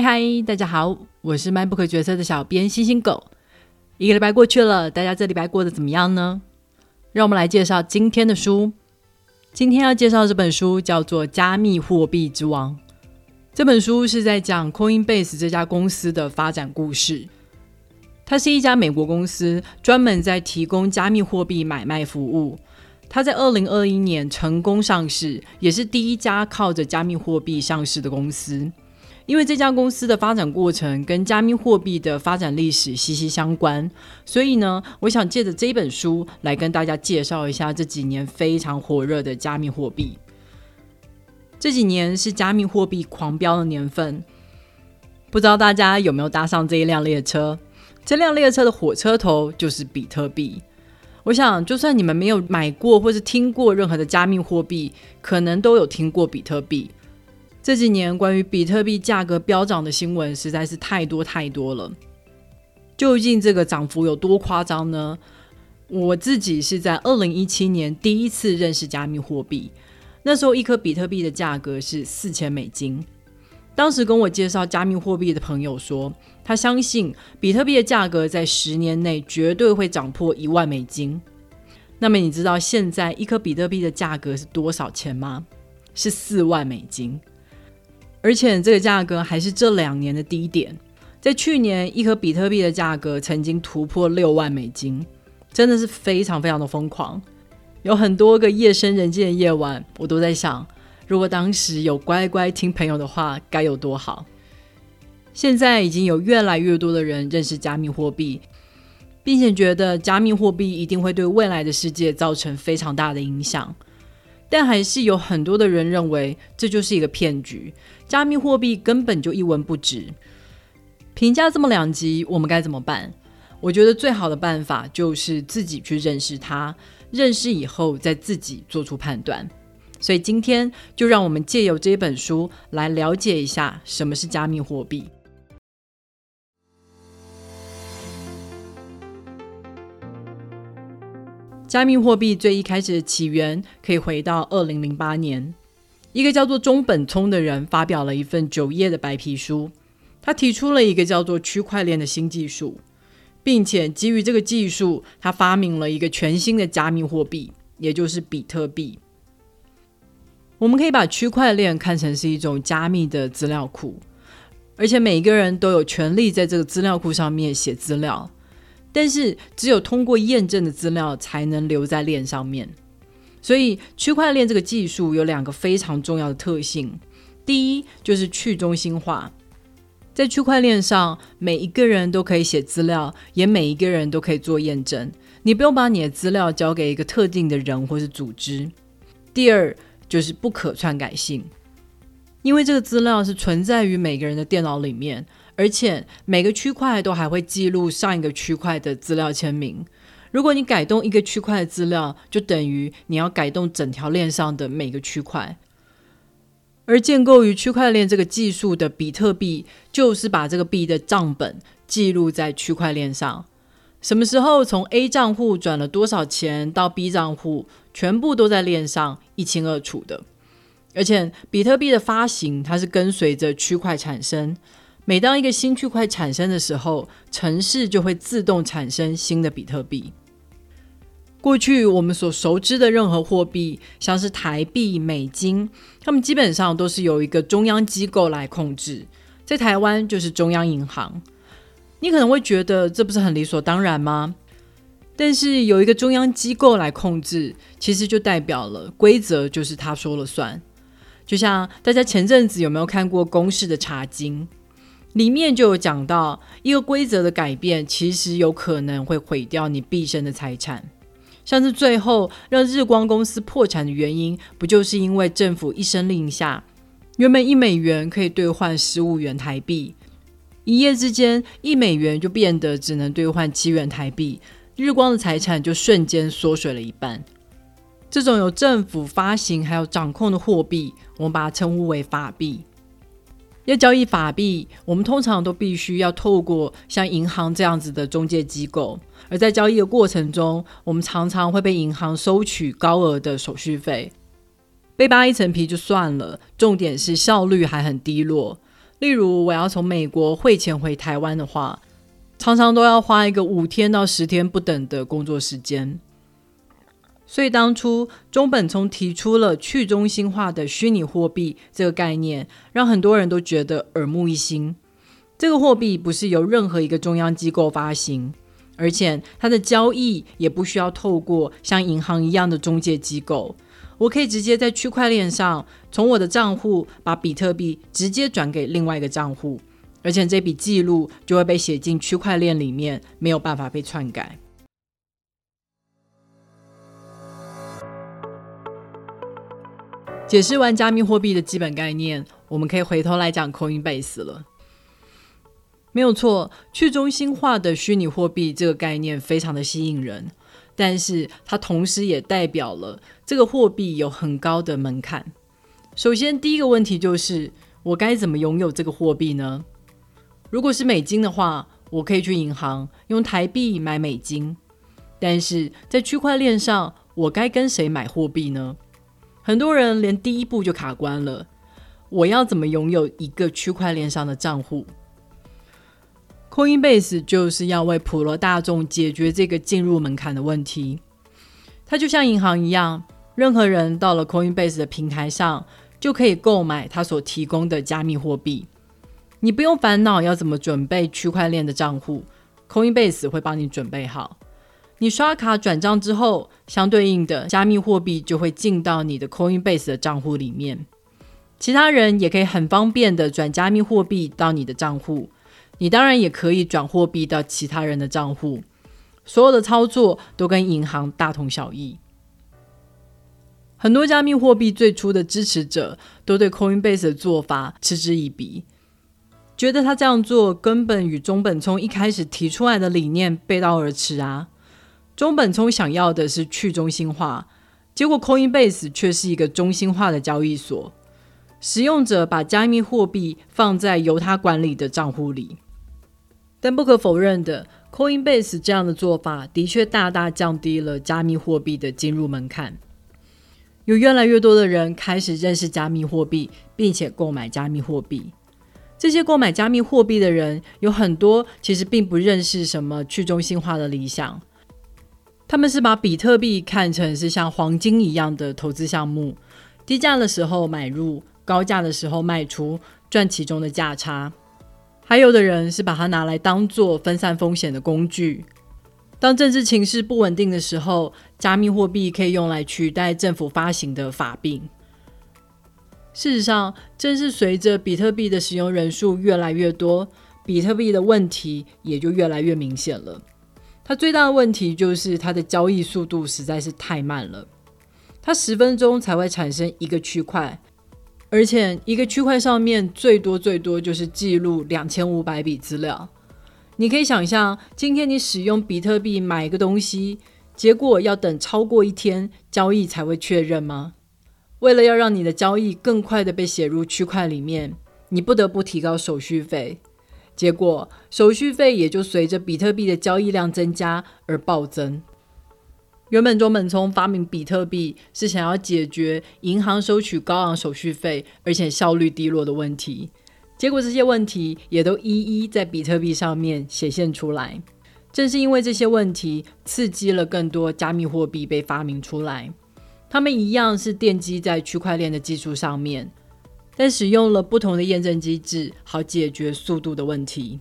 嗨嗨，大家好，我是卖不可角色的小编星星狗。一个礼拜过去了，大家这礼拜过得怎么样呢？让我们来介绍今天的书。今天要介绍这本书叫做《加密货币之王》。这本书是在讲 Coinbase 这家公司的发展故事。它是一家美国公司，专门在提供加密货币买卖服务。它在二零二一年成功上市，也是第一家靠着加密货币上市的公司。因为这家公司的发展过程跟加密货币的发展历史息息相关，所以呢，我想借着这本书来跟大家介绍一下这几年非常火热的加密货币。这几年是加密货币狂飙的年份，不知道大家有没有搭上这一辆列车？这辆列车的火车头就是比特币。我想，就算你们没有买过或是听过任何的加密货币，可能都有听过比特币。这几年关于比特币价格飙涨的新闻实在是太多太多了。究竟这个涨幅有多夸张呢？我自己是在二零一七年第一次认识加密货币，那时候一颗比特币的价格是四千美金。当时跟我介绍加密货币的朋友说，他相信比特币的价格在十年内绝对会涨破一万美金。那么你知道现在一颗比特币的价格是多少钱吗？是四万美金，而且这个价格还是这两年的低点。在去年，一颗比特币的价格曾经突破六万美金，真的是非常非常的疯狂。有很多个夜深人静的夜晚，我都在想。如果当时有乖乖听朋友的话，该有多好！现在已经有越来越多的人认识加密货币，并且觉得加密货币一定会对未来的世界造成非常大的影响。但还是有很多的人认为这就是一个骗局，加密货币根本就一文不值。评价这么两极，我们该怎么办？我觉得最好的办法就是自己去认识它，认识以后再自己做出判断。所以今天就让我们借由这本书来了解一下什么是加密货币。加密货币最一开始的起源可以回到二零零八年，一个叫做中本聪的人发表了一份九页的白皮书，他提出了一个叫做区块链的新技术，并且基于这个技术，他发明了一个全新的加密货币，也就是比特币。我们可以把区块链看成是一种加密的资料库，而且每一个人都有权利在这个资料库上面写资料。但是，只有通过验证的资料才能留在链上面。所以，区块链这个技术有两个非常重要的特性：第一，就是去中心化，在区块链上，每一个人都可以写资料，也每一个人都可以做验证。你不用把你的资料交给一个特定的人或是组织。第二，就是不可篡改性，因为这个资料是存在于每个人的电脑里面，而且每个区块都还会记录上一个区块的资料签名。如果你改动一个区块的资料，就等于你要改动整条链上的每个区块。而建构于区块链这个技术的比特币，就是把这个币的账本记录在区块链上。什么时候从 A 账户转了多少钱到 B 账户，全部都在链上一清二楚的。而且，比特币的发行它是跟随着区块产生，每当一个新区块产生的时候，城市就会自动产生新的比特币。过去我们所熟知的任何货币，像是台币、美金，它们基本上都是由一个中央机构来控制，在台湾就是中央银行。你可能会觉得这不是很理所当然吗？但是有一个中央机构来控制，其实就代表了规则就是他说了算。就像大家前阵子有没有看过公式的查经，里面就有讲到一个规则的改变，其实有可能会毁掉你毕生的财产。像是最后让日光公司破产的原因，不就是因为政府一声令下，原本一美元可以兑换十五元台币。一夜之间，一美元就变得只能兑换七元台币，日光的财产就瞬间缩水了一半。这种由政府发行还有掌控的货币，我们把它称呼为法币。要交易法币，我们通常都必须要透过像银行这样子的中介机构，而在交易的过程中，我们常常会被银行收取高额的手续费。被扒一层皮就算了，重点是效率还很低落。例如，我要从美国汇钱回台湾的话，常常都要花一个五天到十天不等的工作时间。所以当初中本聪提出了去中心化的虚拟货币这个概念，让很多人都觉得耳目一新。这个货币不是由任何一个中央机构发行，而且它的交易也不需要透过像银行一样的中介机构。我可以直接在区块链上，从我的账户把比特币直接转给另外一个账户，而且这笔记录就会被写进区块链里面，没有办法被篡改。解释完加密货币的基本概念，我们可以回头来讲 Coinbase 了。没有错，去中心化的虚拟货币这个概念非常的吸引人。但是它同时也代表了这个货币有很高的门槛。首先，第一个问题就是我该怎么拥有这个货币呢？如果是美金的话，我可以去银行用台币买美金。但是在区块链上，我该跟谁买货币呢？很多人连第一步就卡关了。我要怎么拥有一个区块链上的账户？Coinbase 就是要为普罗大众解决这个进入门槛的问题。它就像银行一样，任何人到了 Coinbase 的平台上，就可以购买它所提供的加密货币。你不用烦恼要怎么准备区块链的账户，Coinbase 会帮你准备好。你刷卡转账之后，相对应的加密货币就会进到你的 Coinbase 的账户里面。其他人也可以很方便的转加密货币到你的账户。你当然也可以转货币到其他人的账户，所有的操作都跟银行大同小异。很多加密货币最初的支持者都对 Coinbase 的做法嗤之以鼻，觉得他这样做根本与中本聪一开始提出来的理念背道而驰啊！中本聪想要的是去中心化，结果 Coinbase 却是一个中心化的交易所，使用者把加密货币放在由他管理的账户里。但不可否认的，Coinbase 这样的做法的确大大降低了加密货币的进入门槛。有越来越多的人开始认识加密货币，并且购买加密货币。这些购买加密货币的人有很多其实并不认识什么去中心化的理想，他们是把比特币看成是像黄金一样的投资项目，低价的时候买入，高价的时候卖出，赚其中的价差。还有的人是把它拿来当做分散风险的工具。当政治情势不稳定的时候，加密货币可以用来取代政府发行的法币。事实上，正是随着比特币的使用人数越来越多，比特币的问题也就越来越明显了。它最大的问题就是它的交易速度实在是太慢了，它十分钟才会产生一个区块。而且一个区块上面最多最多就是记录两千五百笔资料。你可以想象，今天你使用比特币买一个东西，结果要等超过一天交易才会确认吗？为了要让你的交易更快的被写入区块里面，你不得不提高手续费。结果手续费也就随着比特币的交易量增加而暴增。原本中本聪发明比特币是想要解决银行收取高昂手续费，而且效率低落的问题。结果这些问题也都一一在比特币上面显现出来。正是因为这些问题，刺激了更多加密货币被发明出来。它们一样是奠基在区块链的技术上面，但使用了不同的验证机制，好解决速度的问题。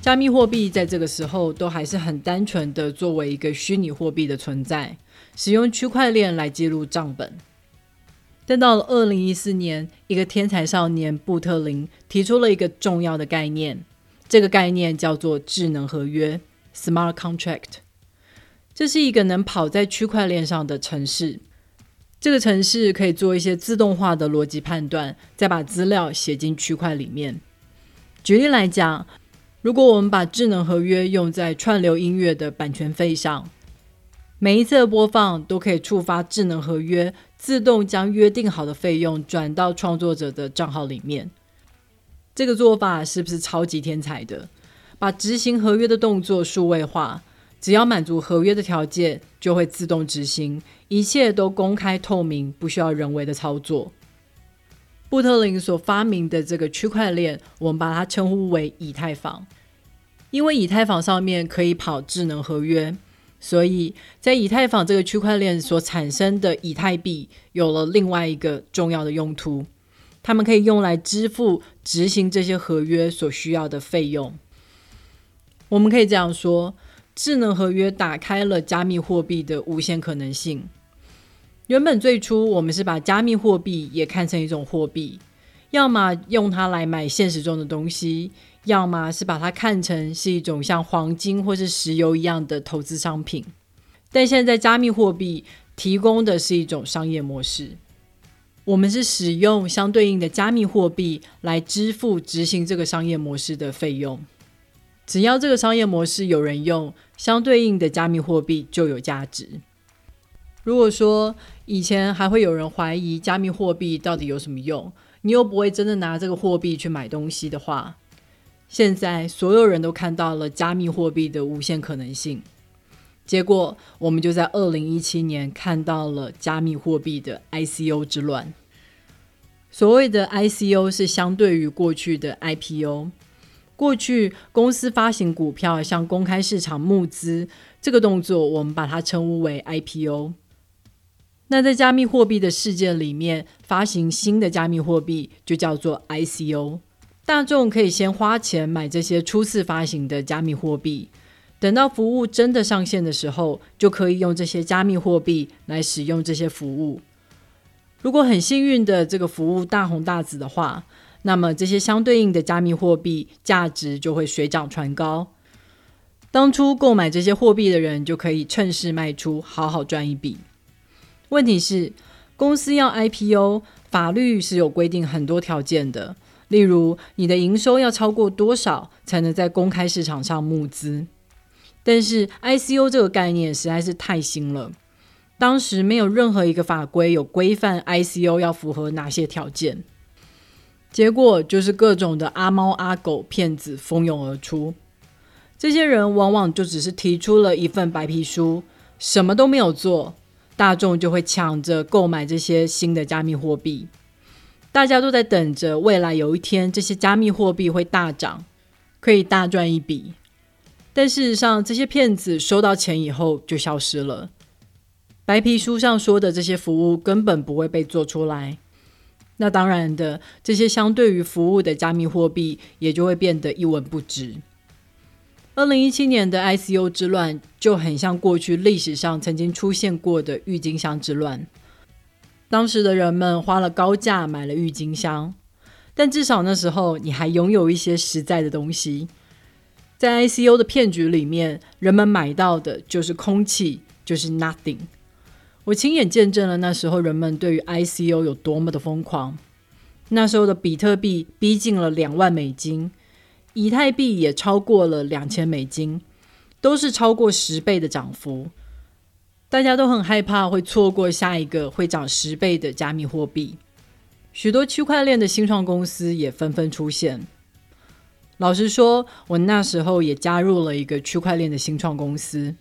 加密货币在这个时候都还是很单纯的作为一个虚拟货币的存在，使用区块链来记录账本。但到了二零一四年，一个天才少年布特林提出了一个重要的概念，这个概念叫做智能合约 （Smart Contract）。这是一个能跑在区块链上的城市，这个城市可以做一些自动化的逻辑判断，再把资料写进区块里面。举例来讲。如果我们把智能合约用在串流音乐的版权费上，每一次的播放都可以触发智能合约，自动将约定好的费用转到创作者的账号里面。这个做法是不是超级天才的？把执行合约的动作数位化，只要满足合约的条件，就会自动执行，一切都公开透明，不需要人为的操作。布特林所发明的这个区块链，我们把它称呼为以太坊，因为以太坊上面可以跑智能合约，所以在以太坊这个区块链所产生的以太币有了另外一个重要的用途，他们可以用来支付执行这些合约所需要的费用。我们可以这样说，智能合约打开了加密货币的无限可能性。原本最初我们是把加密货币也看成一种货币，要么用它来买现实中的东西，要么是把它看成是一种像黄金或是石油一样的投资商品。但现在加密货币提供的是一种商业模式，我们是使用相对应的加密货币来支付执行这个商业模式的费用。只要这个商业模式有人用，相对应的加密货币就有价值。如果说以前还会有人怀疑加密货币到底有什么用，你又不会真的拿这个货币去买东西的话，现在所有人都看到了加密货币的无限可能性。结果我们就在二零一七年看到了加密货币的 ICO 之乱。所谓的 ICO 是相对于过去的 IPO。过去公司发行股票向公开市场募资这个动作，我们把它称呼为 IPO。那在加密货币的世界里面，发行新的加密货币就叫做 ICO。大众可以先花钱买这些初次发行的加密货币，等到服务真的上线的时候，就可以用这些加密货币来使用这些服务。如果很幸运的这个服务大红大紫的话，那么这些相对应的加密货币价值就会水涨船高，当初购买这些货币的人就可以趁势卖出，好好赚一笔。问题是，公司要 IPO，法律是有规定很多条件的，例如你的营收要超过多少才能在公开市场上募资。但是 ICO 这个概念实在是太新了，当时没有任何一个法规有规范 ICO 要符合哪些条件。结果就是各种的阿猫阿狗骗子蜂拥而出，这些人往往就只是提出了一份白皮书，什么都没有做，大众就会抢着购买这些新的加密货币。大家都在等着未来有一天这些加密货币会大涨，可以大赚一笔。但事实上，这些骗子收到钱以后就消失了，白皮书上说的这些服务根本不会被做出来。那当然的，这些相对于服务的加密货币也就会变得一文不值。二零一七年的 ICO 之乱就很像过去历史上曾经出现过的郁金香之乱。当时的人们花了高价买了郁金香，但至少那时候你还拥有一些实在的东西。在 ICO 的骗局里面，人们买到的就是空气，就是 nothing。我亲眼见证了那时候人们对于 ICO 有多么的疯狂。那时候的比特币逼近了两万美金，以太币也超过了两千美金，都是超过十倍的涨幅。大家都很害怕会错过下一个会涨十倍的加密货币。许多区块链的新创公司也纷纷出现。老实说，我那时候也加入了一个区块链的新创公司。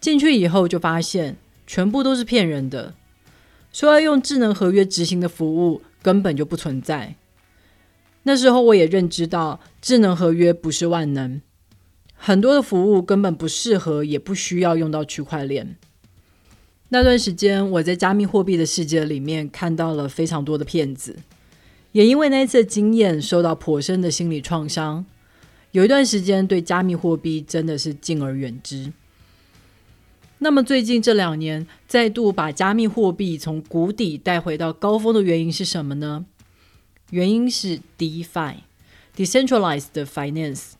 进去以后就发现。全部都是骗人的，说要用智能合约执行的服务根本就不存在。那时候我也认知到，智能合约不是万能，很多的服务根本不适合，也不需要用到区块链。那段时间，我在加密货币的世界里面看到了非常多的骗子，也因为那一次经验受到颇深的心理创伤，有一段时间对加密货币真的是敬而远之。那么最近这两年再度把加密货币从谷底带回到高峰的原因是什么呢？原因是 DeFi（Decentralized Finance），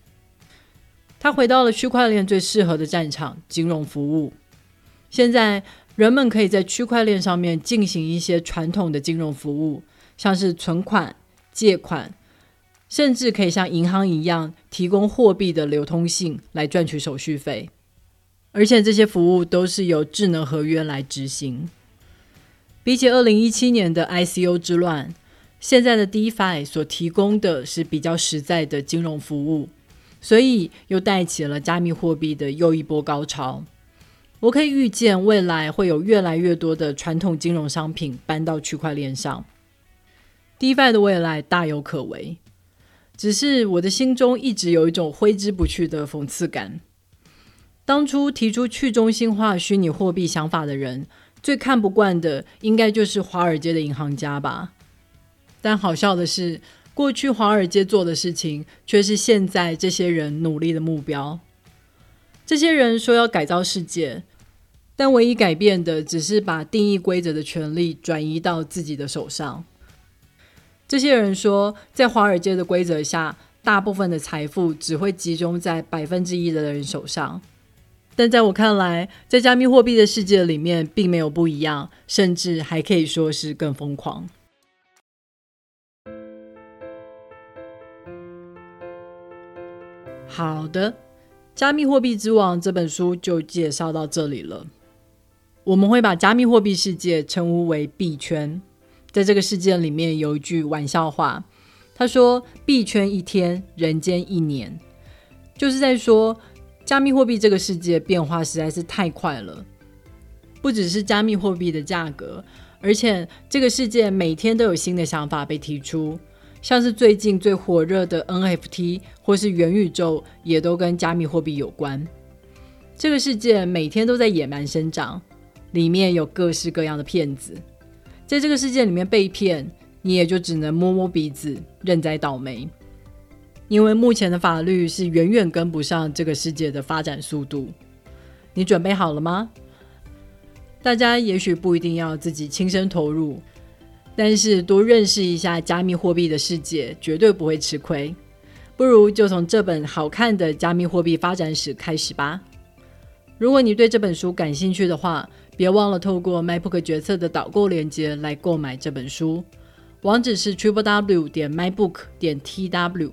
它回到了区块链最适合的战场——金融服务。现在人们可以在区块链上面进行一些传统的金融服务，像是存款、借款，甚至可以像银行一样提供货币的流通性来赚取手续费。而且这些服务都是由智能合约来执行。比起二零一七年的 ICO 之乱，现在的 DeFi 所提供的是比较实在的金融服务，所以又带起了加密货币的又一波高潮。我可以预见未来会有越来越多的传统金融商品搬到区块链上，DeFi 的未来大有可为。只是我的心中一直有一种挥之不去的讽刺感。当初提出去中心化虚拟货币想法的人，最看不惯的应该就是华尔街的银行家吧。但好笑的是，过去华尔街做的事情，却是现在这些人努力的目标。这些人说要改造世界，但唯一改变的只是把定义规则的权利转移到自己的手上。这些人说，在华尔街的规则下，大部分的财富只会集中在百分之一的人手上。但在我看来，在加密货币的世界里面，并没有不一样，甚至还可以说是更疯狂。好的。《加密货币之王》这本书就介绍到这里了。我们会把加密货币世界称呼为币圈。在这个世界里面，有一句玩笑话，他说：“币圈一天，人间一年。”就是在说，加密货币这个世界变化实在是太快了。不只是加密货币的价格，而且这个世界每天都有新的想法被提出。像是最近最火热的 NFT 或是元宇宙，也都跟加密货币有关。这个世界每天都在野蛮生长，里面有各式各样的骗子。在这个世界里面被骗，你也就只能摸摸鼻子，认栽倒霉。因为目前的法律是远远跟不上这个世界的发展速度。你准备好了吗？大家也许不一定要自己亲身投入。但是多认识一下加密货币的世界，绝对不会吃亏。不如就从这本好看的加密货币发展史开始吧。如果你对这本书感兴趣的话，别忘了透过 MyBook 决策的导购链接来购买这本书，网址是 triple w 点 mybook 点 tw。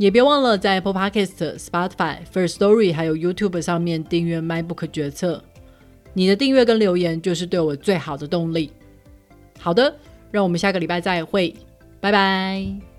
也别忘了在 Apple Podcast、Spotify、First Story 还有 YouTube 上面订阅 MyBook 决策。你的订阅跟留言就是对我最好的动力。好的。让我们下个礼拜再会，拜拜。